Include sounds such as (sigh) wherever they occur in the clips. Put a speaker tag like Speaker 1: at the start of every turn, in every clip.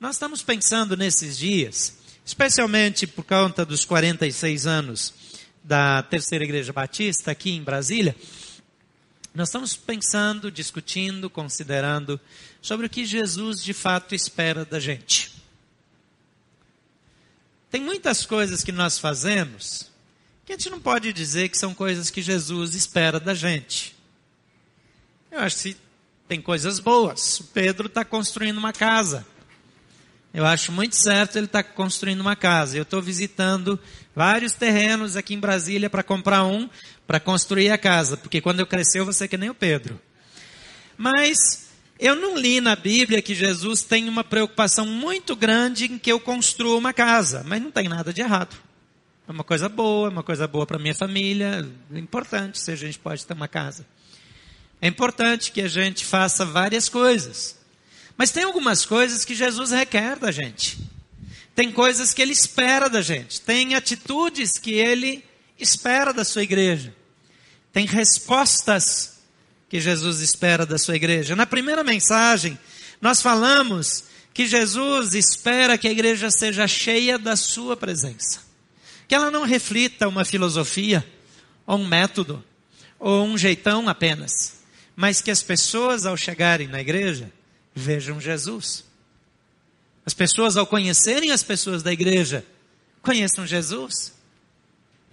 Speaker 1: Nós estamos pensando nesses dias, especialmente por conta dos 46 anos da Terceira Igreja Batista aqui em Brasília, nós estamos pensando, discutindo, considerando sobre o que Jesus de fato espera da gente. Tem muitas coisas que nós fazemos que a gente não pode dizer que são coisas que Jesus espera da gente. Eu acho que tem coisas boas. O Pedro está construindo uma casa. Eu acho muito certo ele estar tá construindo uma casa. Eu estou visitando vários terrenos aqui em Brasília para comprar um, para construir a casa. Porque quando eu crescer eu vou ser que nem o Pedro. Mas eu não li na Bíblia que Jesus tem uma preocupação muito grande em que eu construa uma casa. Mas não tem nada de errado. É uma coisa boa, é uma coisa boa para minha família. É importante se a gente pode ter uma casa. É importante que a gente faça várias coisas. Mas tem algumas coisas que Jesus requer da gente. Tem coisas que ele espera da gente. Tem atitudes que ele espera da sua igreja. Tem respostas que Jesus espera da sua igreja. Na primeira mensagem, nós falamos que Jesus espera que a igreja seja cheia da sua presença que ela não reflita uma filosofia, ou um método, ou um jeitão apenas, mas que as pessoas, ao chegarem na igreja, vejam Jesus. As pessoas, ao conhecerem as pessoas da igreja, conheçam Jesus.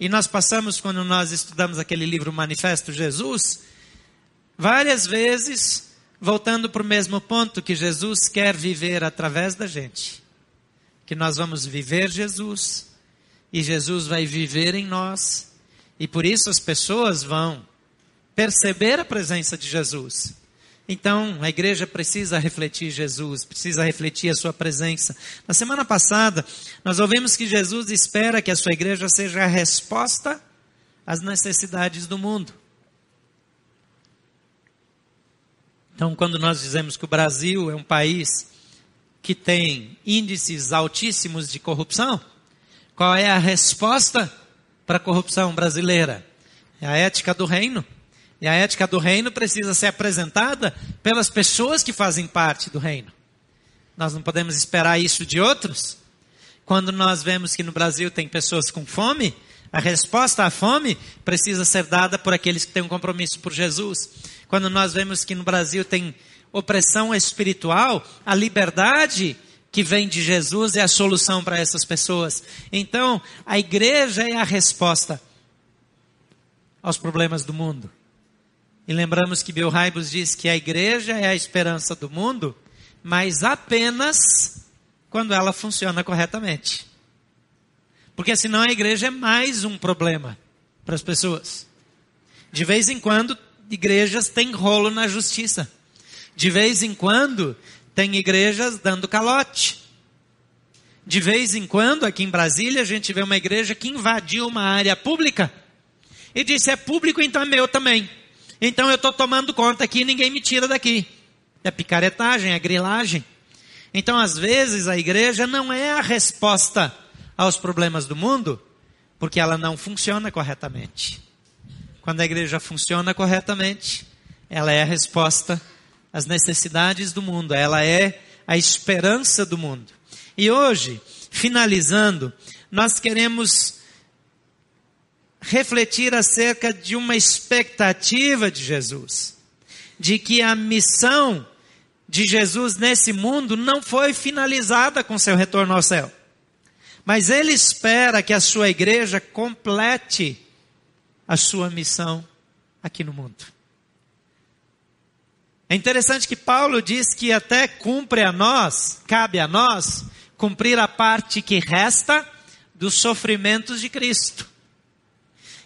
Speaker 1: E nós passamos, quando nós estudamos aquele livro Manifesto Jesus, várias vezes voltando para o mesmo ponto que Jesus quer viver através da gente. Que nós vamos viver Jesus, e Jesus vai viver em nós, e por isso as pessoas vão perceber a presença de Jesus. Então, a igreja precisa refletir Jesus, precisa refletir a sua presença. Na semana passada, nós ouvimos que Jesus espera que a sua igreja seja a resposta às necessidades do mundo. Então, quando nós dizemos que o Brasil é um país que tem índices altíssimos de corrupção, qual é a resposta para a corrupção brasileira? É a ética do reino. E a ética do reino precisa ser apresentada pelas pessoas que fazem parte do reino. Nós não podemos esperar isso de outros. Quando nós vemos que no Brasil tem pessoas com fome, a resposta à fome precisa ser dada por aqueles que têm um compromisso por Jesus. Quando nós vemos que no Brasil tem opressão espiritual, a liberdade que vem de Jesus é a solução para essas pessoas. Então, a igreja é a resposta aos problemas do mundo. E lembramos que Bill Hybels diz que a igreja é a esperança do mundo, mas apenas quando ela funciona corretamente. Porque senão a igreja é mais um problema para as pessoas. De vez em quando, igrejas têm rolo na justiça. De vez em quando, tem igrejas dando calote. De vez em quando, aqui em Brasília, a gente vê uma igreja que invadiu uma área pública e disse: é público, então é meu também. Então eu estou tomando conta aqui, ninguém me tira daqui. É picaretagem, é grilagem. Então, às vezes, a igreja não é a resposta aos problemas do mundo, porque ela não funciona corretamente. Quando a igreja funciona corretamente, ela é a resposta as necessidades do mundo, ela é a esperança do mundo. E hoje, finalizando, nós queremos refletir acerca de uma expectativa de Jesus, de que a missão de Jesus nesse mundo não foi finalizada com seu retorno ao céu. Mas ele espera que a sua igreja complete a sua missão aqui no mundo. É interessante que Paulo diz que até cumpre a nós, cabe a nós, cumprir a parte que resta dos sofrimentos de Cristo.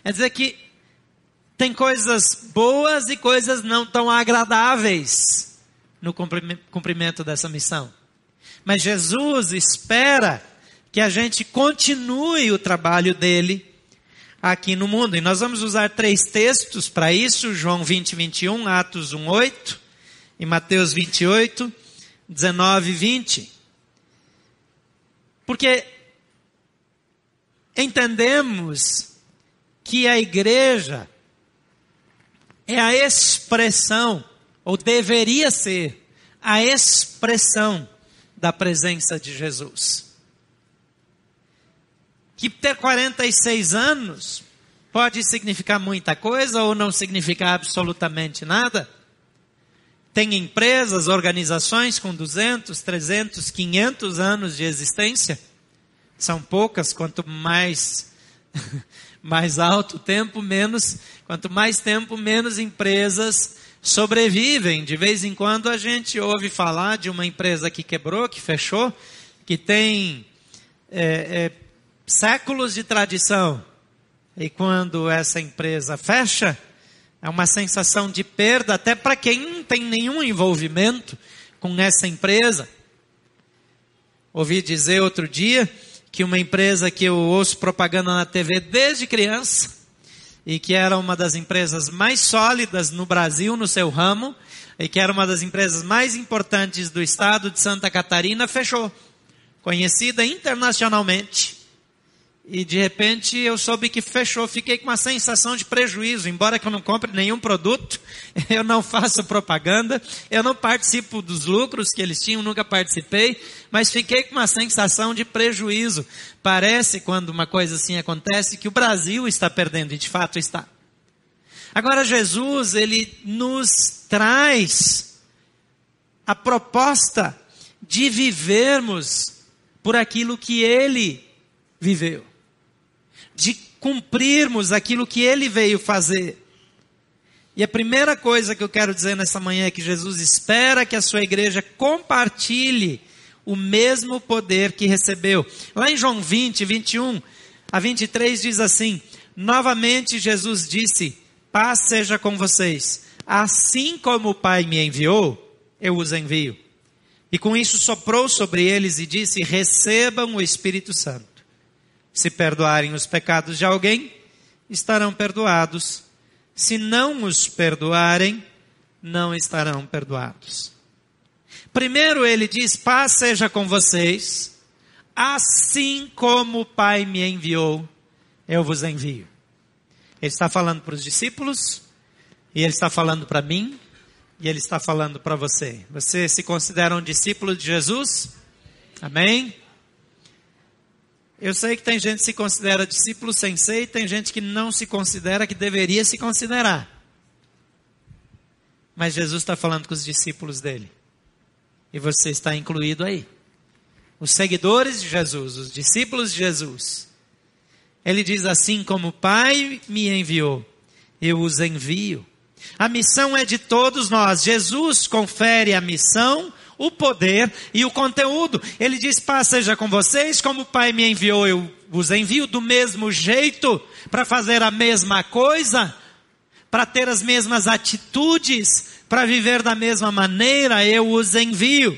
Speaker 1: Quer dizer que tem coisas boas e coisas não tão agradáveis no cumprimento dessa missão. Mas Jesus espera que a gente continue o trabalho dele aqui no mundo. E nós vamos usar três textos para isso: João 20, 21, Atos 1, 8 em Mateus 28, 19 e 20. Porque entendemos que a igreja é a expressão, ou deveria ser, a expressão da presença de Jesus. Que ter 46 anos pode significar muita coisa ou não significar absolutamente nada. Tem empresas, organizações com 200, 300, 500 anos de existência. São poucas, quanto mais mais alto tempo, menos, quanto mais tempo, menos empresas sobrevivem. De vez em quando a gente ouve falar de uma empresa que quebrou, que fechou, que tem é, é, séculos de tradição. E quando essa empresa fecha, é uma sensação de perda até para quem não tem nenhum envolvimento com essa empresa. Ouvi dizer outro dia que uma empresa que eu ouço propaganda na TV desde criança, e que era uma das empresas mais sólidas no Brasil no seu ramo, e que era uma das empresas mais importantes do estado de Santa Catarina, fechou. Conhecida internacionalmente. E de repente eu soube que fechou, fiquei com uma sensação de prejuízo, embora que eu não compre nenhum produto, (laughs) eu não faço propaganda, eu não participo dos lucros que eles tinham, nunca participei, mas fiquei com uma sensação de prejuízo. Parece, quando uma coisa assim acontece, que o Brasil está perdendo, e de fato está. Agora Jesus, ele nos traz a proposta de vivermos por aquilo que ele viveu de cumprirmos aquilo que ele veio fazer. E a primeira coisa que eu quero dizer nessa manhã é que Jesus espera que a sua igreja compartilhe o mesmo poder que recebeu. Lá em João 20, 21 a 23 diz assim: Novamente Jesus disse: Paz seja com vocês. Assim como o Pai me enviou, eu os envio. E com isso soprou sobre eles e disse: Recebam o Espírito Santo. Se perdoarem os pecados de alguém, estarão perdoados. Se não os perdoarem, não estarão perdoados. Primeiro ele diz: paz seja com vocês, assim como o Pai me enviou, eu vos envio. Ele está falando para os discípulos, e ele está falando para mim, e ele está falando para você. Você se considera um discípulo de Jesus? Amém? Eu sei que tem gente que se considera discípulo e tem gente que não se considera que deveria se considerar. Mas Jesus está falando com os discípulos dele. E você está incluído aí. Os seguidores de Jesus, os discípulos de Jesus. Ele diz assim: como o Pai me enviou, eu os envio. A missão é de todos nós. Jesus confere a missão o poder e o conteúdo. Ele diz: Paz seja com vocês, como o Pai me enviou, eu vos envio do mesmo jeito, para fazer a mesma coisa, para ter as mesmas atitudes, para viver da mesma maneira, eu os envio.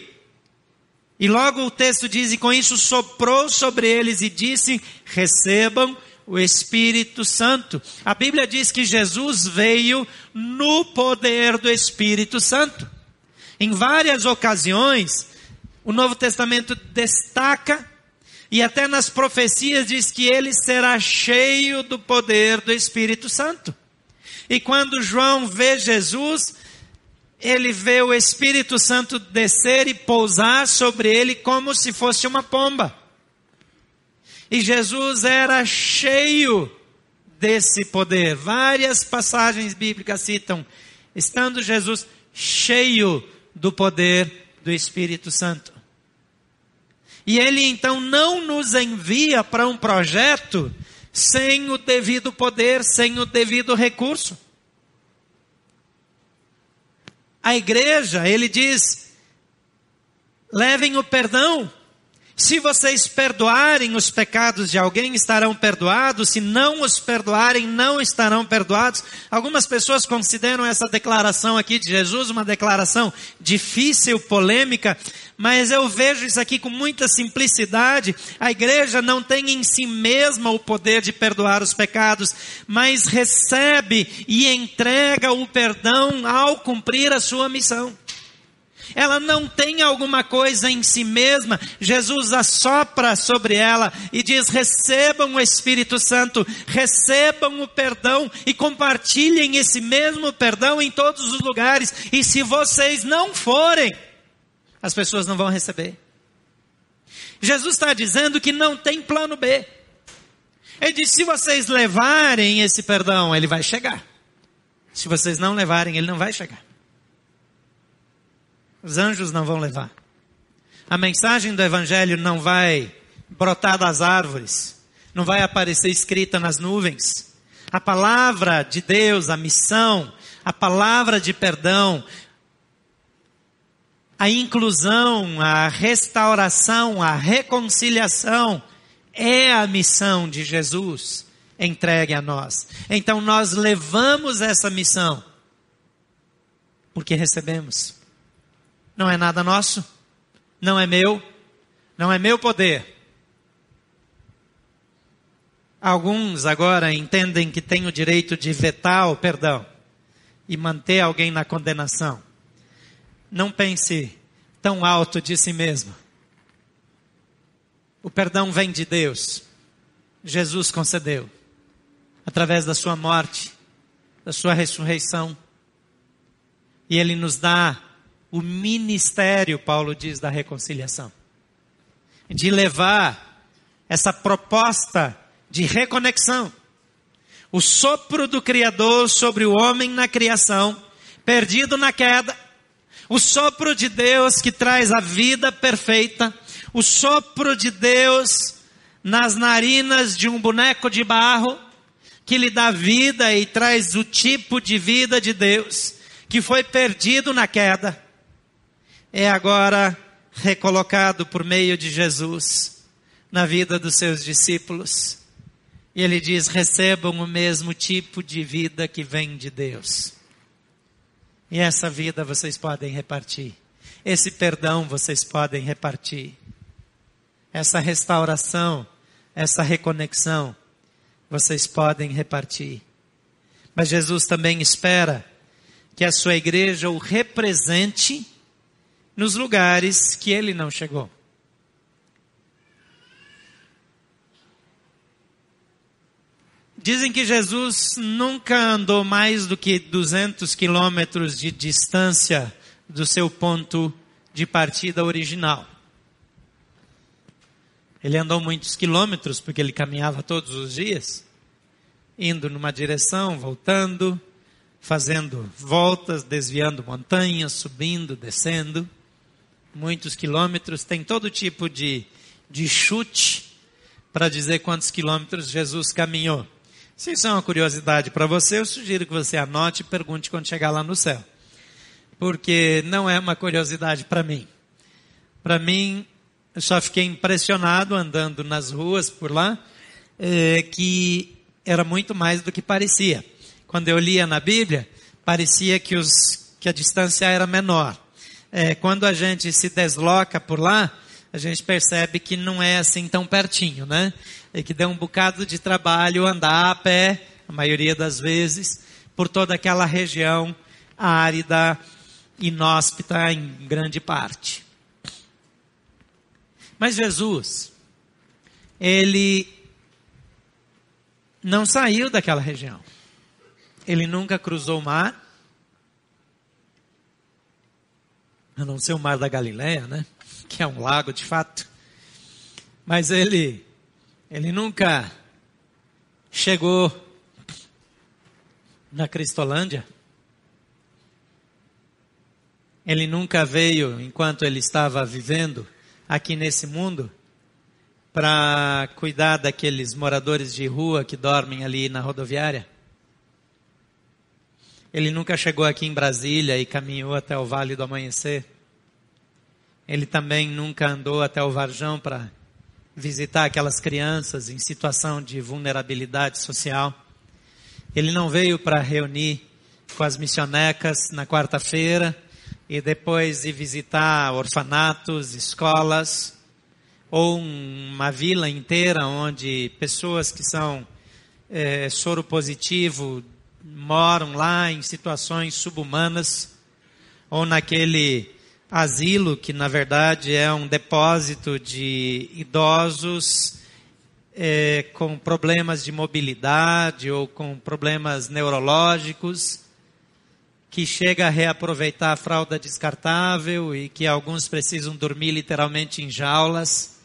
Speaker 1: E logo o texto diz: E com isso soprou sobre eles e disse: Recebam o Espírito Santo. A Bíblia diz que Jesus veio no poder do Espírito Santo. Em várias ocasiões, o Novo Testamento destaca e até nas profecias diz que ele será cheio do poder do Espírito Santo. E quando João vê Jesus, ele vê o Espírito Santo descer e pousar sobre ele como se fosse uma pomba. E Jesus era cheio desse poder. Várias passagens bíblicas citam, estando Jesus cheio do poder do Espírito Santo. E ele então não nos envia para um projeto sem o devido poder, sem o devido recurso. A igreja, ele diz, levem o perdão se vocês perdoarem os pecados de alguém, estarão perdoados. Se não os perdoarem, não estarão perdoados. Algumas pessoas consideram essa declaração aqui de Jesus uma declaração difícil, polêmica, mas eu vejo isso aqui com muita simplicidade. A igreja não tem em si mesma o poder de perdoar os pecados, mas recebe e entrega o perdão ao cumprir a sua missão ela não tem alguma coisa em si mesma, Jesus assopra sobre ela e diz: recebam o Espírito Santo, recebam o perdão e compartilhem esse mesmo perdão em todos os lugares. E se vocês não forem, as pessoas não vão receber. Jesus está dizendo que não tem plano B. Ele diz: se vocês levarem esse perdão, ele vai chegar. Se vocês não levarem, ele não vai chegar. Os anjos não vão levar. A mensagem do Evangelho não vai brotar das árvores, não vai aparecer escrita nas nuvens. A palavra de Deus, a missão, a palavra de perdão, a inclusão, a restauração, a reconciliação é a missão de Jesus entregue a nós. Então nós levamos essa missão porque recebemos. Não é nada nosso, não é meu, não é meu poder. Alguns agora entendem que têm o direito de vetar o perdão e manter alguém na condenação. Não pense tão alto de si mesmo. O perdão vem de Deus. Jesus concedeu através da sua morte, da sua ressurreição. E ele nos dá o ministério, Paulo diz, da reconciliação. De levar essa proposta de reconexão. O sopro do Criador sobre o homem na criação, perdido na queda. O sopro de Deus que traz a vida perfeita. O sopro de Deus nas narinas de um boneco de barro que lhe dá vida e traz o tipo de vida de Deus que foi perdido na queda. É agora recolocado por meio de Jesus na vida dos seus discípulos. E ele diz: recebam o mesmo tipo de vida que vem de Deus. E essa vida vocês podem repartir. Esse perdão vocês podem repartir. Essa restauração, essa reconexão, vocês podem repartir. Mas Jesus também espera que a sua igreja o represente nos lugares que ele não chegou. Dizem que Jesus nunca andou mais do que 200 quilômetros de distância do seu ponto de partida original. Ele andou muitos quilômetros porque ele caminhava todos os dias, indo numa direção, voltando, fazendo voltas, desviando montanhas, subindo, descendo. Muitos quilômetros, tem todo tipo de, de chute para dizer quantos quilômetros Jesus caminhou. Se isso é uma curiosidade para você, eu sugiro que você anote e pergunte quando chegar lá no céu. Porque não é uma curiosidade para mim. Para mim, eu só fiquei impressionado andando nas ruas por lá, é, que era muito mais do que parecia. Quando eu lia na Bíblia, parecia que, os, que a distância era menor. É, quando a gente se desloca por lá, a gente percebe que não é assim tão pertinho, né? E que deu um bocado de trabalho andar a pé, a maioria das vezes, por toda aquela região árida, inóspita em grande parte. Mas Jesus, ele não saiu daquela região. Ele nunca cruzou o mar, a não ser o mar da Galileia, né? Que é um lago de fato. Mas ele, ele nunca chegou na Cristolândia. Ele nunca veio, enquanto ele estava vivendo aqui nesse mundo, para cuidar daqueles moradores de rua que dormem ali na rodoviária. Ele nunca chegou aqui em Brasília e caminhou até o Vale do Amanhecer. Ele também nunca andou até o Varjão para visitar aquelas crianças em situação de vulnerabilidade social. Ele não veio para reunir com as missionecas na quarta-feira e depois ir visitar orfanatos, escolas, ou uma vila inteira onde pessoas que são é, soro positivo moram lá em situações subhumanas, ou naquele asilo que na verdade é um depósito de idosos é, com problemas de mobilidade ou com problemas neurológicos, que chega a reaproveitar a fralda descartável e que alguns precisam dormir literalmente em jaulas.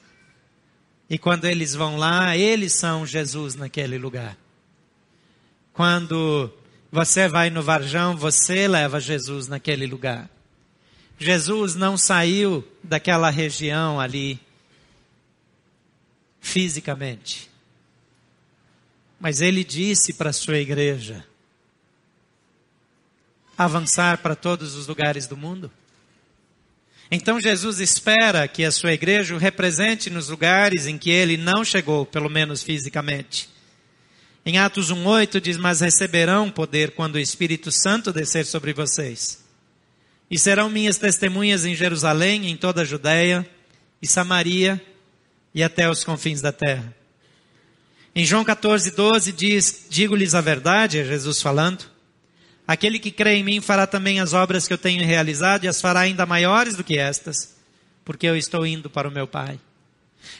Speaker 1: E quando eles vão lá, eles são Jesus naquele lugar. Quando você vai no Varjão, você leva Jesus naquele lugar. Jesus não saiu daquela região ali fisicamente. Mas ele disse para a sua igreja avançar para todos os lugares do mundo. Então Jesus espera que a sua igreja o represente nos lugares em que ele não chegou, pelo menos fisicamente. Em Atos 1:8 diz: "Mas receberão poder quando o Espírito Santo descer sobre vocês. E serão minhas testemunhas em Jerusalém, em toda a Judéia e Samaria e até os confins da terra." Em João 14:12 diz: "Digo-lhes a verdade", é Jesus falando. Aquele que crê em mim fará também as obras que eu tenho realizado e as fará ainda maiores do que estas, porque eu estou indo para o meu Pai.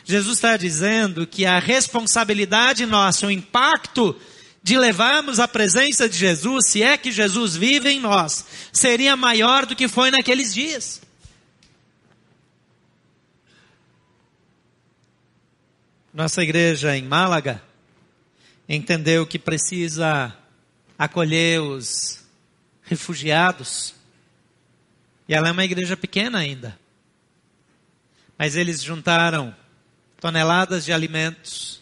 Speaker 1: Jesus está dizendo que a responsabilidade nossa, o impacto de levarmos a presença de Jesus, se é que Jesus vive em nós, seria maior do que foi naqueles dias. Nossa igreja em Málaga entendeu que precisa acolher os refugiados. E ela é uma igreja pequena ainda. Mas eles juntaram toneladas de alimentos.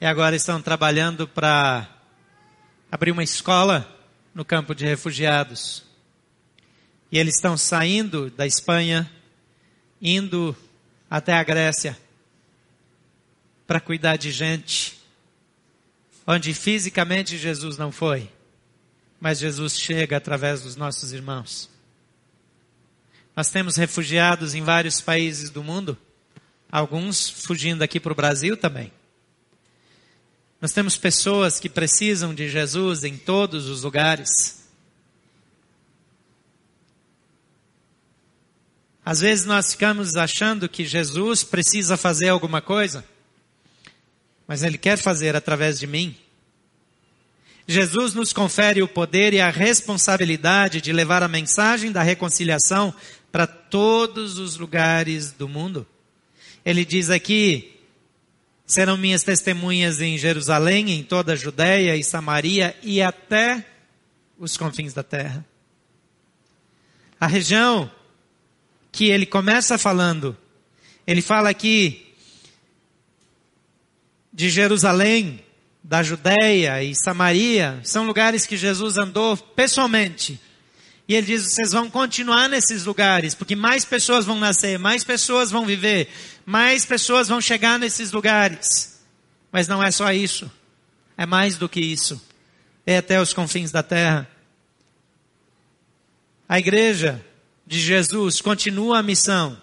Speaker 1: E agora estão trabalhando para abrir uma escola no campo de refugiados. E eles estão saindo da Espanha, indo até a Grécia para cuidar de gente onde fisicamente Jesus não foi mas Jesus chega através dos nossos irmãos. Nós temos refugiados em vários países do mundo, alguns fugindo aqui para o Brasil também. Nós temos pessoas que precisam de Jesus em todos os lugares. Às vezes nós ficamos achando que Jesus precisa fazer alguma coisa, mas Ele quer fazer através de mim. Jesus nos confere o poder e a responsabilidade de levar a mensagem da reconciliação para todos os lugares do mundo. Ele diz aqui: serão minhas testemunhas em Jerusalém, em toda a Judéia e Samaria e até os confins da terra. A região que ele começa falando, ele fala aqui de Jerusalém, da Judéia e Samaria são lugares que Jesus andou pessoalmente. E ele diz: vocês vão continuar nesses lugares, porque mais pessoas vão nascer, mais pessoas vão viver, mais pessoas vão chegar nesses lugares. Mas não é só isso. É mais do que isso. É até os confins da terra. A igreja de Jesus continua a missão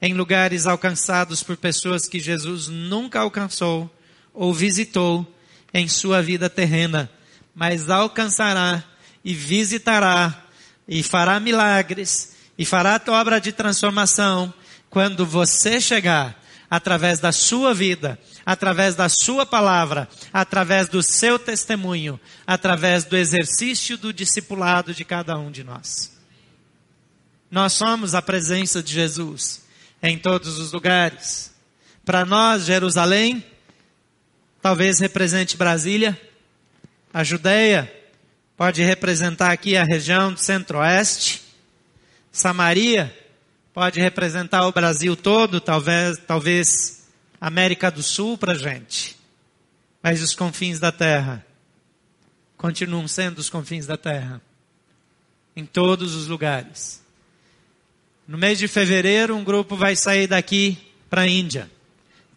Speaker 1: em lugares alcançados por pessoas que Jesus nunca alcançou ou visitou em sua vida terrena, mas alcançará e visitará e fará milagres e fará a obra de transformação quando você chegar através da sua vida, através da sua palavra, através do seu testemunho, através do exercício do discipulado de cada um de nós. Nós somos a presença de Jesus em todos os lugares. Para nós, Jerusalém, talvez represente Brasília. A Judéia pode representar aqui a região do centro-oeste. Samaria pode representar o Brasil todo, talvez, talvez América do Sul para gente. Mas os confins da terra continuam sendo os confins da terra. Em todos os lugares. No mês de fevereiro, um grupo vai sair daqui para a Índia.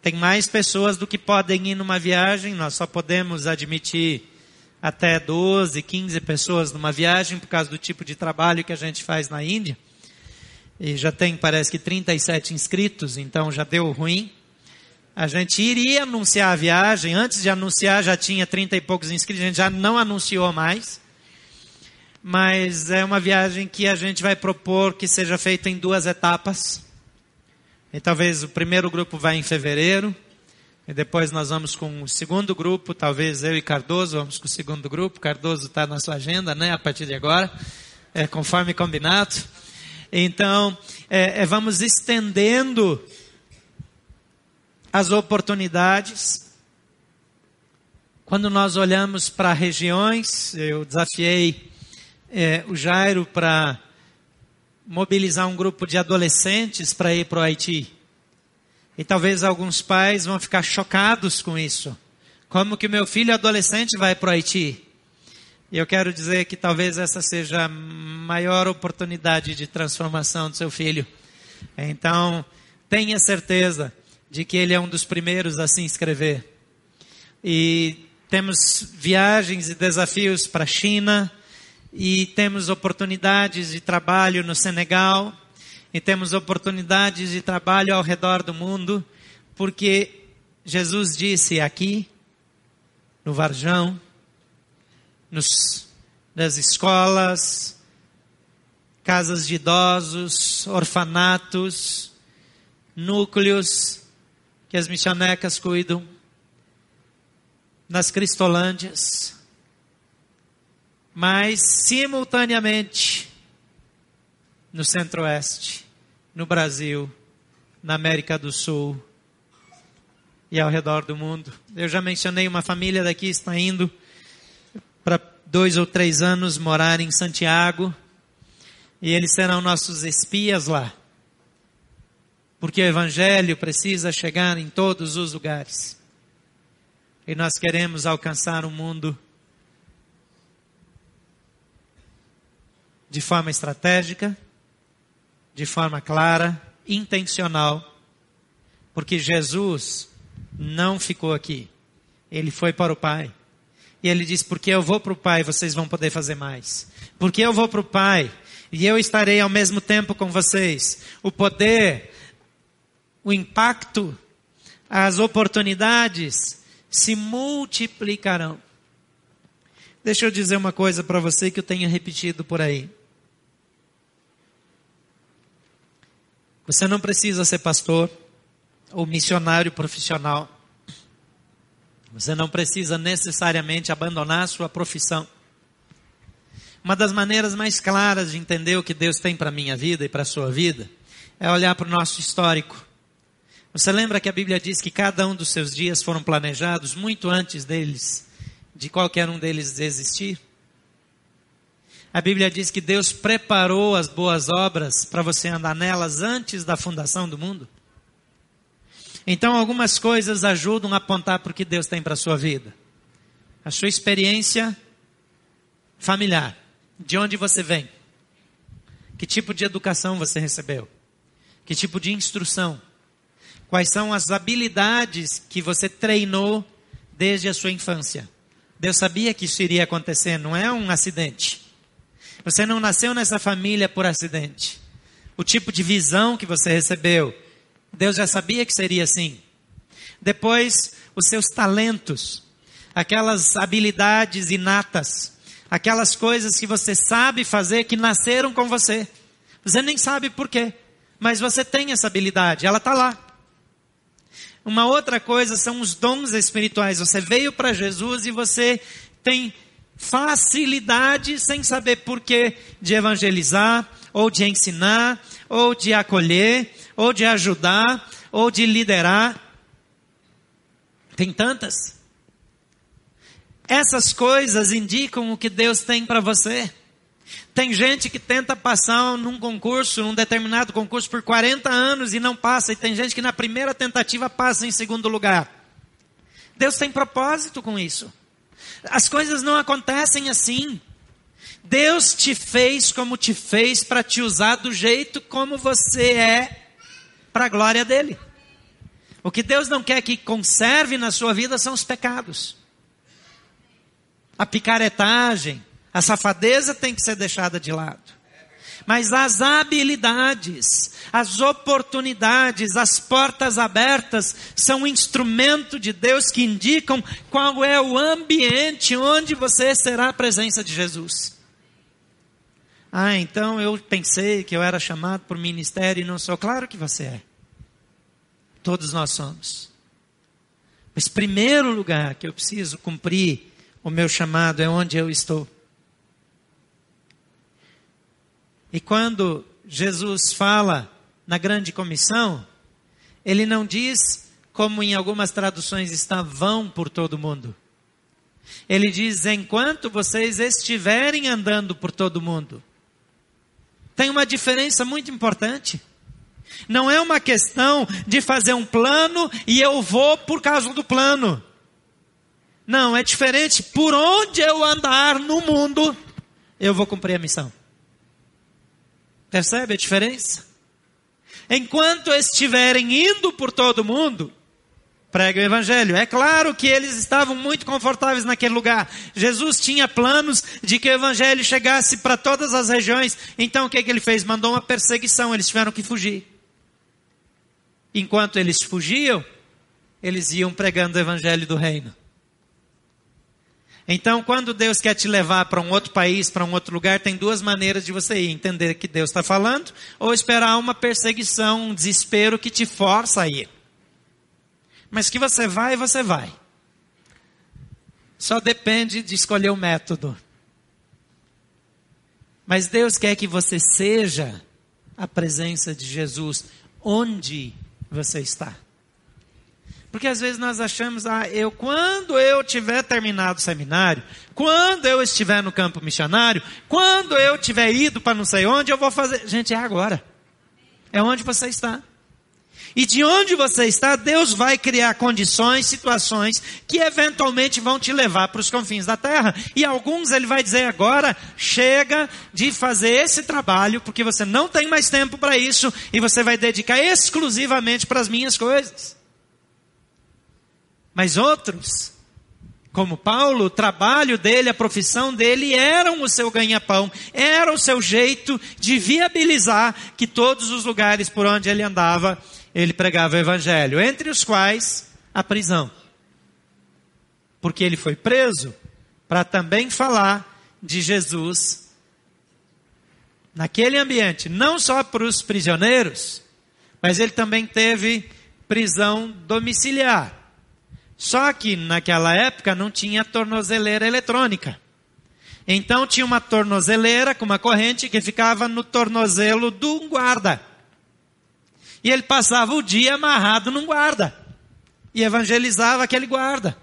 Speaker 1: Tem mais pessoas do que podem ir numa viagem, nós só podemos admitir até 12, 15 pessoas numa viagem por causa do tipo de trabalho que a gente faz na Índia. E já tem, parece que 37 inscritos, então já deu ruim. A gente iria anunciar a viagem, antes de anunciar já tinha 30 e poucos inscritos, a gente já não anunciou mais. Mas é uma viagem que a gente vai propor que seja feita em duas etapas. E talvez o primeiro grupo vá em fevereiro. E depois nós vamos com o segundo grupo, talvez eu e Cardoso vamos com o segundo grupo. Cardoso está na sua agenda, né? A partir de agora, é, conforme combinado. Então, é, é, vamos estendendo as oportunidades. Quando nós olhamos para regiões, eu desafiei é, o Jairo para mobilizar um grupo de adolescentes para ir para o Haiti. E talvez alguns pais vão ficar chocados com isso. Como que meu filho adolescente vai para o Haiti? E eu quero dizer que talvez essa seja a maior oportunidade de transformação do seu filho. Então, tenha certeza de que ele é um dos primeiros a se inscrever. E temos viagens e desafios para a China, e temos oportunidades de trabalho no Senegal, e temos oportunidades de trabalho ao redor do mundo, porque Jesus disse aqui, no Varjão, nos, nas escolas, casas de idosos, orfanatos, núcleos que as missionecas cuidam, nas Cristolândias, mas simultaneamente no Centro-Oeste, no Brasil, na América do Sul e ao redor do mundo. Eu já mencionei uma família daqui está indo para dois ou três anos morar em Santiago e eles serão nossos espias lá. Porque o Evangelho precisa chegar em todos os lugares. E nós queremos alcançar o mundo de forma estratégica, de forma clara, intencional, porque Jesus não ficou aqui. Ele foi para o Pai. E ele disse: Porque eu vou para o Pai, vocês vão poder fazer mais. Porque eu vou para o Pai, e eu estarei ao mesmo tempo com vocês. O poder, o impacto, as oportunidades se multiplicarão. Deixa eu dizer uma coisa para você que eu tenho repetido por aí. Você não precisa ser pastor ou missionário profissional. Você não precisa necessariamente abandonar sua profissão. Uma das maneiras mais claras de entender o que Deus tem para a minha vida e para a sua vida é olhar para o nosso histórico. Você lembra que a Bíblia diz que cada um dos seus dias foram planejados muito antes deles, de qualquer um deles existir? A Bíblia diz que Deus preparou as boas obras para você andar nelas antes da fundação do mundo. Então, algumas coisas ajudam a apontar para o que Deus tem para a sua vida. A sua experiência familiar. De onde você vem? Que tipo de educação você recebeu? Que tipo de instrução? Quais são as habilidades que você treinou desde a sua infância? Deus sabia que isso iria acontecer, não é um acidente. Você não nasceu nessa família por acidente. O tipo de visão que você recebeu, Deus já sabia que seria assim. Depois, os seus talentos, aquelas habilidades inatas, aquelas coisas que você sabe fazer que nasceram com você. Você nem sabe por quê, mas você tem essa habilidade, ela está lá. Uma outra coisa são os dons espirituais. Você veio para Jesus e você tem facilidade, sem saber porquê, de evangelizar, ou de ensinar, ou de acolher, ou de ajudar, ou de liderar. Tem tantas. Essas coisas indicam o que Deus tem para você. Tem gente que tenta passar num concurso, num determinado concurso por 40 anos e não passa, e tem gente que na primeira tentativa passa em segundo lugar. Deus tem propósito com isso. As coisas não acontecem assim. Deus te fez como te fez para te usar do jeito como você é para a glória dele. O que Deus não quer que conserve na sua vida são os pecados. A picaretagem, a safadeza tem que ser deixada de lado. Mas as habilidades, as oportunidades, as portas abertas são um instrumento de Deus que indicam qual é o ambiente onde você será a presença de Jesus. Ah, então eu pensei que eu era chamado por ministério e não sou. Claro que você é. Todos nós somos. Mas primeiro lugar que eu preciso cumprir o meu chamado é onde eu estou. E quando Jesus fala na grande comissão, ele não diz como em algumas traduções está, vão por todo mundo. Ele diz: enquanto vocês estiverem andando por todo mundo. Tem uma diferença muito importante. Não é uma questão de fazer um plano e eu vou por causa do plano. Não, é diferente. Por onde eu andar no mundo, eu vou cumprir a missão. Percebe a diferença? Enquanto estiverem indo por todo mundo, pregue o evangelho. É claro que eles estavam muito confortáveis naquele lugar. Jesus tinha planos de que o evangelho chegasse para todas as regiões. Então o que, que ele fez? Mandou uma perseguição, eles tiveram que fugir. Enquanto eles fugiam, eles iam pregando o evangelho do reino. Então, quando Deus quer te levar para um outro país, para um outro lugar, tem duas maneiras de você ir: entender que Deus está falando, ou esperar uma perseguição, um desespero que te força a ir. Mas que você vai, você vai. Só depende de escolher o método. Mas Deus quer que você seja a presença de Jesus onde você está. Porque às vezes nós achamos, ah, eu, quando eu tiver terminado o seminário, quando eu estiver no campo missionário, quando eu tiver ido para não sei onde, eu vou fazer. Gente, é agora. É onde você está. E de onde você está, Deus vai criar condições, situações que eventualmente vão te levar para os confins da terra. E alguns ele vai dizer agora, chega de fazer esse trabalho, porque você não tem mais tempo para isso e você vai dedicar exclusivamente para as minhas coisas. Mas outros, como Paulo, o trabalho dele, a profissão dele eram o seu ganha-pão, era o seu jeito de viabilizar que todos os lugares por onde ele andava, ele pregava o evangelho, entre os quais a prisão. Porque ele foi preso para também falar de Jesus naquele ambiente, não só para os prisioneiros, mas ele também teve prisão domiciliar. Só que naquela época não tinha tornozeleira eletrônica. Então tinha uma tornozeleira com uma corrente que ficava no tornozelo do guarda. E ele passava o dia amarrado num guarda. E evangelizava aquele guarda.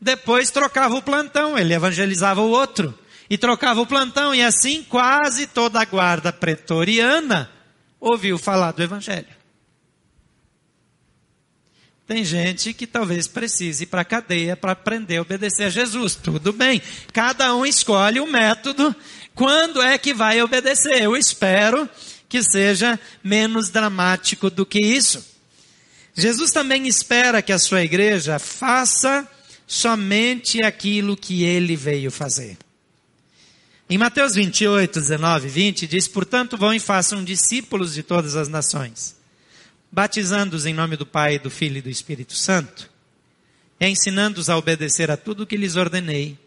Speaker 1: Depois trocava o plantão, ele evangelizava o outro. E trocava o plantão, e assim quase toda a guarda pretoriana ouviu falar do evangelho. Tem gente que talvez precise ir para a cadeia para aprender a obedecer a Jesus. Tudo bem. Cada um escolhe o método. Quando é que vai obedecer? Eu espero que seja menos dramático do que isso. Jesus também espera que a sua igreja faça somente aquilo que ele veio fazer. Em Mateus 28, 19 e 20 diz: Portanto, vão e façam discípulos de todas as nações batizando-os em nome do Pai, do Filho e do Espírito Santo, e ensinando-os a obedecer a tudo o que lhes ordenei,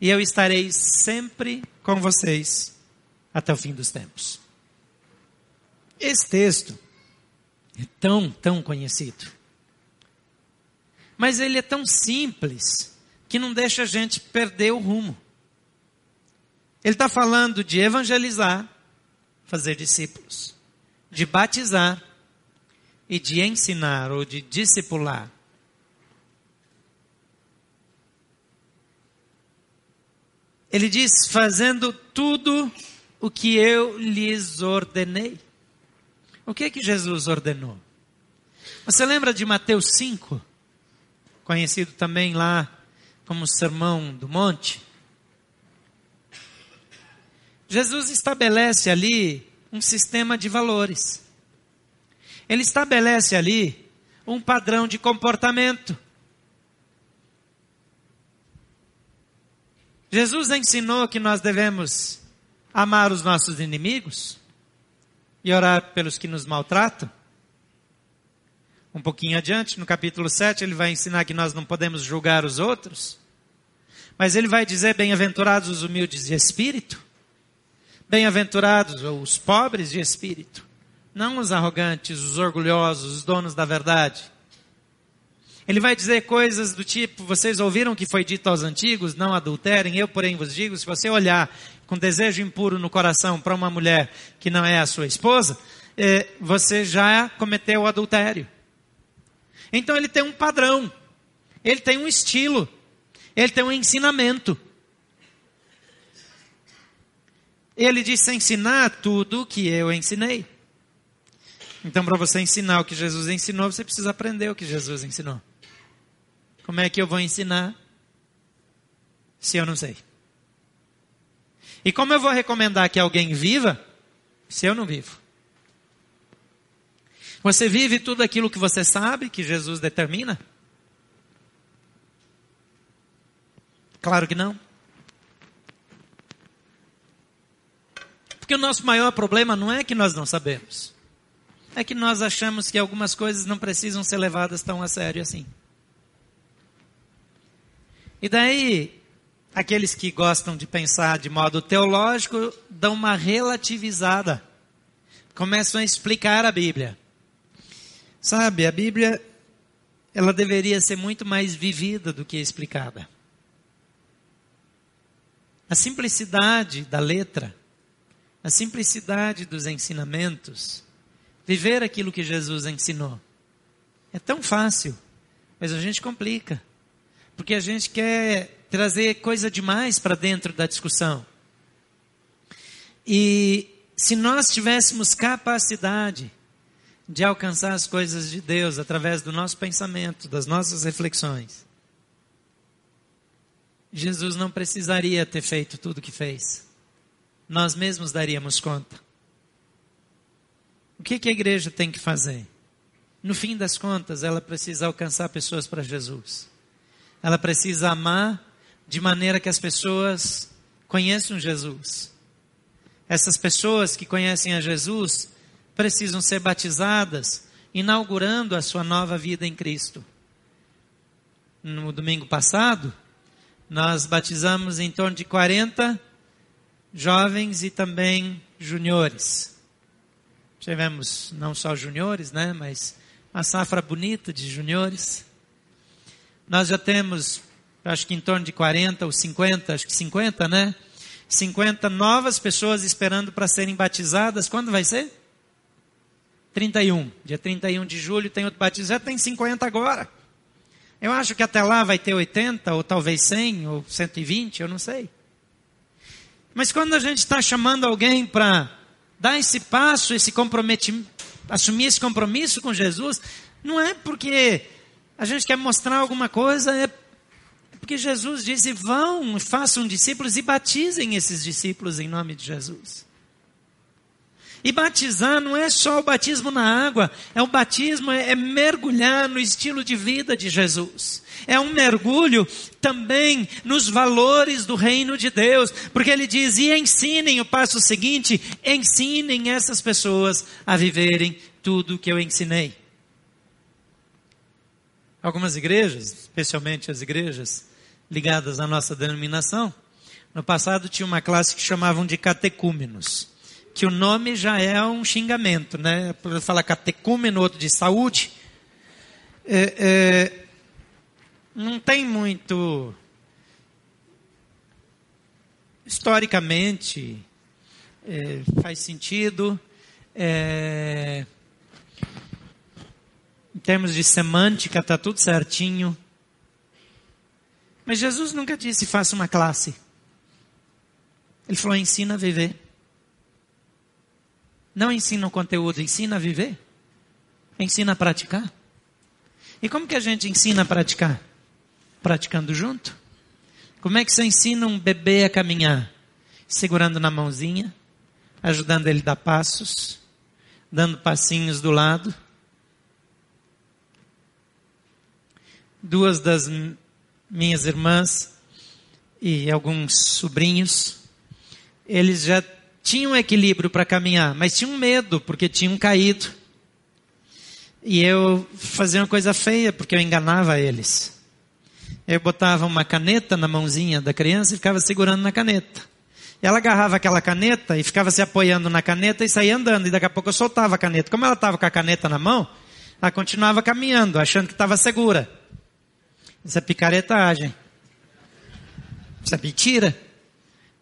Speaker 1: e eu estarei sempre com vocês até o fim dos tempos. Esse texto é tão, tão conhecido. Mas ele é tão simples que não deixa a gente perder o rumo. Ele está falando de evangelizar, fazer discípulos, de batizar, e de ensinar ou de discipular. Ele diz: fazendo tudo o que eu lhes ordenei. O que é que Jesus ordenou? Você lembra de Mateus 5? Conhecido também lá como Sermão do Monte? Jesus estabelece ali um sistema de valores. Ele estabelece ali um padrão de comportamento. Jesus ensinou que nós devemos amar os nossos inimigos e orar pelos que nos maltratam. Um pouquinho adiante, no capítulo 7, ele vai ensinar que nós não podemos julgar os outros. Mas ele vai dizer: bem-aventurados os humildes de espírito, bem-aventurados os pobres de espírito não os arrogantes, os orgulhosos, os donos da verdade. Ele vai dizer coisas do tipo: vocês ouviram que foi dito aos antigos, não adulterem, eu, porém, vos digo: se você olhar com desejo impuro no coração para uma mulher que não é a sua esposa, eh, você já cometeu o adultério. Então ele tem um padrão, ele tem um estilo, ele tem um ensinamento. Ele disse ensinar tudo o que eu ensinei. Então, para você ensinar o que Jesus ensinou, você precisa aprender o que Jesus ensinou. Como é que eu vou ensinar se eu não sei? E como eu vou recomendar que alguém viva se eu não vivo? Você vive tudo aquilo que você sabe que Jesus determina? Claro que não. Porque o nosso maior problema não é que nós não sabemos. É que nós achamos que algumas coisas não precisam ser levadas tão a sério assim. E daí, aqueles que gostam de pensar de modo teológico dão uma relativizada. Começam a explicar a Bíblia. Sabe, a Bíblia, ela deveria ser muito mais vivida do que explicada. A simplicidade da letra a simplicidade dos ensinamentos, viver aquilo que Jesus ensinou. É tão fácil, mas a gente complica, porque a gente quer trazer coisa demais para dentro da discussão. E se nós tivéssemos capacidade de alcançar as coisas de Deus através do nosso pensamento, das nossas reflexões, Jesus não precisaria ter feito tudo o que fez nós mesmos daríamos conta. O que, que a igreja tem que fazer? No fim das contas, ela precisa alcançar pessoas para Jesus. Ela precisa amar de maneira que as pessoas conheçam Jesus. Essas pessoas que conhecem a Jesus precisam ser batizadas, inaugurando a sua nova vida em Cristo. No domingo passado, nós batizamos em torno de 40 jovens e também juniores. Tivemos não só juniores, né, mas uma safra bonita de juniores. Nós já temos, acho que em torno de 40 ou 50, acho que 50, né? 50 novas pessoas esperando para serem batizadas. Quando vai ser? 31. Dia 31 de julho tem outro batismo. Já tem 50 agora. Eu acho que até lá vai ter 80, ou talvez 100, ou 120, eu não sei. Mas quando a gente está chamando alguém para dar esse passo, esse comprometimento, assumir esse compromisso com Jesus, não é porque a gente quer mostrar alguma coisa, é porque Jesus disse: vão, façam discípulos e batizem esses discípulos em nome de Jesus. E batizar não é só o batismo na água, é o batismo, é, é mergulhar no estilo de vida de Jesus. É um mergulho também nos valores do reino de Deus, porque ele diz: e ensinem o passo seguinte, ensinem essas pessoas a viverem tudo o que eu ensinei. Algumas igrejas, especialmente as igrejas ligadas à nossa denominação, no passado tinha uma classe que chamavam de catecúmenos que o nome já é um xingamento, né? Por falar catecúmeno, outro de saúde. É, é, não tem muito. Historicamente, é, faz sentido. É, em termos de semântica, está tudo certinho. Mas Jesus nunca disse faça uma classe. Ele falou ensina a viver. Não ensina o conteúdo, ensina a viver. Ensina a praticar. E como que a gente ensina a praticar? Praticando junto. Como é que você ensina um bebê a caminhar? Segurando na mãozinha, ajudando ele a dar passos, dando passinhos do lado. Duas das minhas irmãs e alguns sobrinhos, eles já tinham equilíbrio para caminhar, mas tinham medo porque tinham caído. E eu fazia uma coisa feia porque eu enganava eles. Eu botava uma caneta na mãozinha da criança e ficava segurando na caneta. Ela agarrava aquela caneta e ficava se apoiando na caneta e saía andando. E daqui a pouco eu soltava a caneta. Como ela estava com a caneta na mão, ela continuava caminhando, achando que estava segura. Isso é picaretagem. Isso é mentira.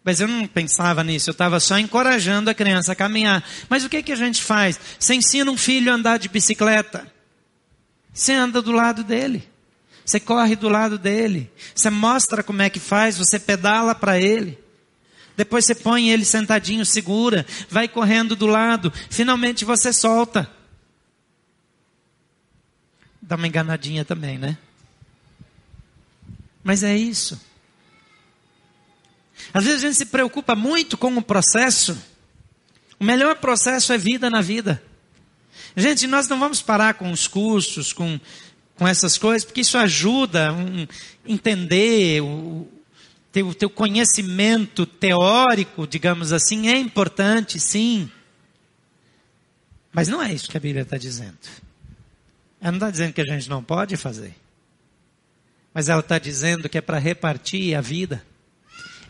Speaker 1: Mas eu não pensava nisso, eu estava só encorajando a criança a caminhar. Mas o que, que a gente faz? Você ensina um filho a andar de bicicleta. Você anda do lado dele. Você corre do lado dele. Você mostra como é que faz, você pedala para ele. Depois você põe ele sentadinho, segura, vai correndo do lado. Finalmente você solta. Dá uma enganadinha também, né? Mas é isso. Às vezes a gente se preocupa muito com o processo. O melhor processo é vida na vida. Gente, nós não vamos parar com os cursos, com, com essas coisas, porque isso ajuda a um, entender o teu, teu conhecimento teórico, digamos assim, é importante, sim. Mas não é isso que a Bíblia está dizendo. Ela não está dizendo que a gente não pode fazer. Mas ela está dizendo que é para repartir a vida.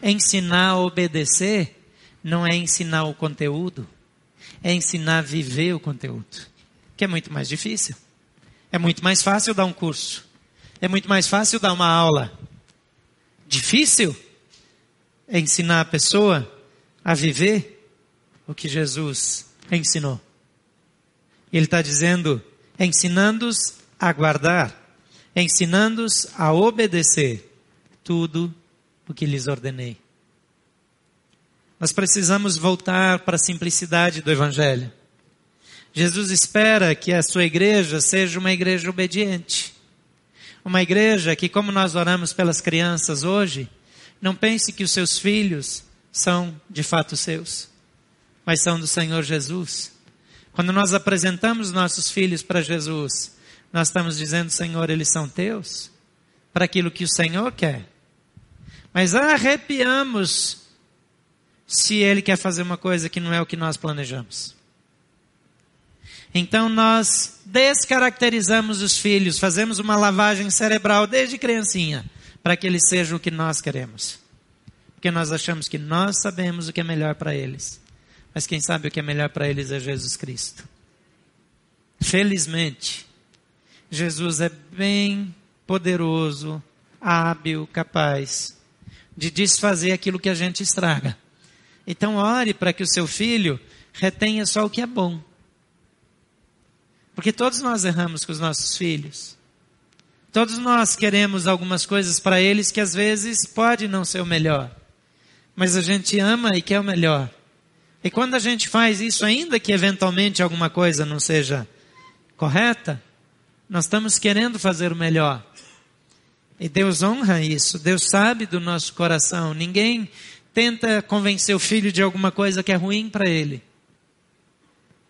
Speaker 1: Ensinar a obedecer não é ensinar o conteúdo, é ensinar a viver o conteúdo, que é muito mais difícil. É muito mais fácil dar um curso, é muito mais fácil dar uma aula. Difícil é ensinar a pessoa a viver o que Jesus ensinou. Ele está dizendo, ensinando-os a guardar ensinando-os a obedecer tudo o que lhes ordenei. Nós precisamos voltar para a simplicidade do Evangelho. Jesus espera que a sua igreja seja uma igreja obediente. Uma igreja que, como nós oramos pelas crianças hoje, não pense que os seus filhos são de fato seus, mas são do Senhor Jesus. Quando nós apresentamos nossos filhos para Jesus, nós estamos dizendo, Senhor, eles são teus, para aquilo que o Senhor quer. Mas arrepiamos se ele quer fazer uma coisa que não é o que nós planejamos. Então nós descaracterizamos os filhos, fazemos uma lavagem cerebral desde criancinha, para que eles sejam o que nós queremos. Porque nós achamos que nós sabemos o que é melhor para eles. Mas quem sabe o que é melhor para eles é Jesus Cristo. Felizmente, Jesus é bem poderoso, hábil, capaz de desfazer aquilo que a gente estraga. Então, ore para que o seu filho retenha só o que é bom. Porque todos nós erramos com os nossos filhos. Todos nós queremos algumas coisas para eles que às vezes pode não ser o melhor. Mas a gente ama e quer o melhor. E quando a gente faz isso, ainda que eventualmente alguma coisa não seja correta, nós estamos querendo fazer o melhor. E Deus honra isso. Deus sabe do nosso coração. Ninguém tenta convencer o filho de alguma coisa que é ruim para ele.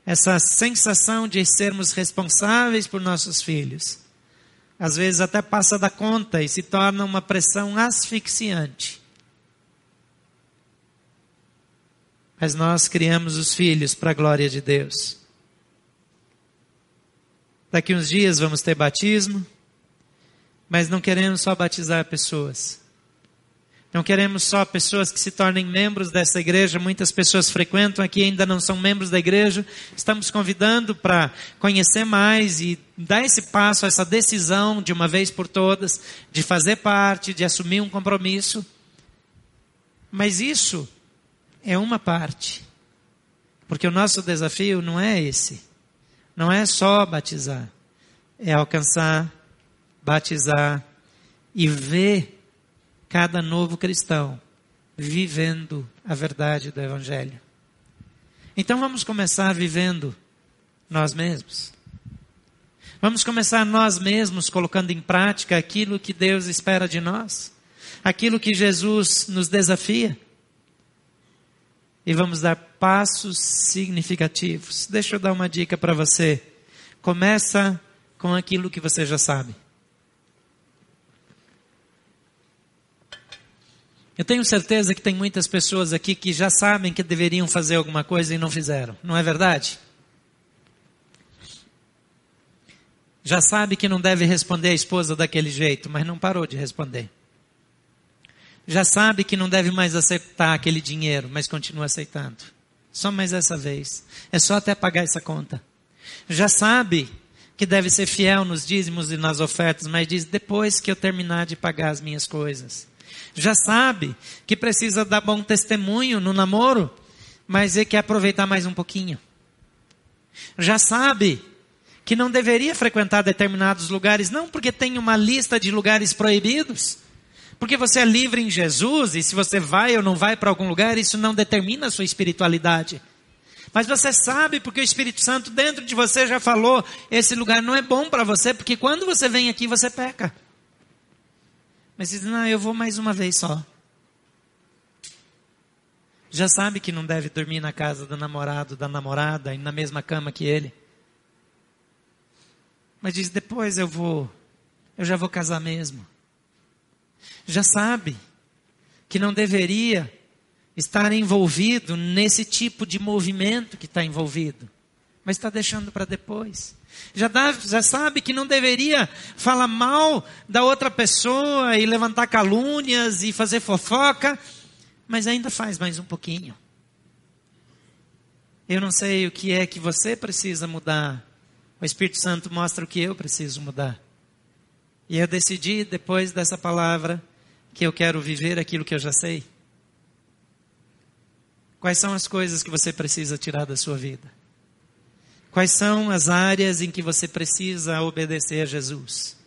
Speaker 1: Essa sensação de sermos responsáveis por nossos filhos, às vezes até passa da conta e se torna uma pressão asfixiante. Mas nós criamos os filhos para a glória de Deus. Daqui uns dias vamos ter batismo, mas não queremos só batizar pessoas. Não queremos só pessoas que se tornem membros dessa igreja. Muitas pessoas frequentam aqui ainda não são membros da igreja. Estamos convidando para conhecer mais e dar esse passo, essa decisão de uma vez por todas, de fazer parte, de assumir um compromisso. Mas isso é uma parte. Porque o nosso desafio não é esse. Não é só batizar, é alcançar, batizar e ver cada novo cristão vivendo a verdade do Evangelho. Então vamos começar vivendo nós mesmos. Vamos começar nós mesmos colocando em prática aquilo que Deus espera de nós, aquilo que Jesus nos desafia e vamos dar passos significativos. Deixa eu dar uma dica para você. Começa com aquilo que você já sabe. Eu tenho certeza que tem muitas pessoas aqui que já sabem que deveriam fazer alguma coisa e não fizeram. Não é verdade? Já sabe que não deve responder a esposa daquele jeito, mas não parou de responder já sabe que não deve mais aceitar aquele dinheiro, mas continua aceitando. Só mais essa vez. É só até pagar essa conta. Já sabe que deve ser fiel nos dízimos e nas ofertas, mas diz depois que eu terminar de pagar as minhas coisas. Já sabe que precisa dar bom testemunho no namoro, mas ele quer aproveitar mais um pouquinho. Já sabe que não deveria frequentar determinados lugares, não porque tem uma lista de lugares proibidos, porque você é livre em Jesus e se você vai ou não vai para algum lugar, isso não determina a sua espiritualidade. Mas você sabe porque o Espírito Santo dentro de você já falou: esse lugar não é bom para você, porque quando você vem aqui você peca. Mas diz: não, eu vou mais uma vez só. Já sabe que não deve dormir na casa do namorado, da namorada, e na mesma cama que ele. Mas diz: depois eu vou, eu já vou casar mesmo já sabe que não deveria estar envolvido nesse tipo de movimento que está envolvido, mas está deixando para depois. Já, dá, já sabe que não deveria falar mal da outra pessoa e levantar calúnias e fazer fofoca, mas ainda faz mais um pouquinho. Eu não sei o que é que você precisa mudar. O Espírito Santo mostra o que eu preciso mudar. E eu decidi, depois dessa palavra, que eu quero viver aquilo que eu já sei? Quais são as coisas que você precisa tirar da sua vida? Quais são as áreas em que você precisa obedecer a Jesus?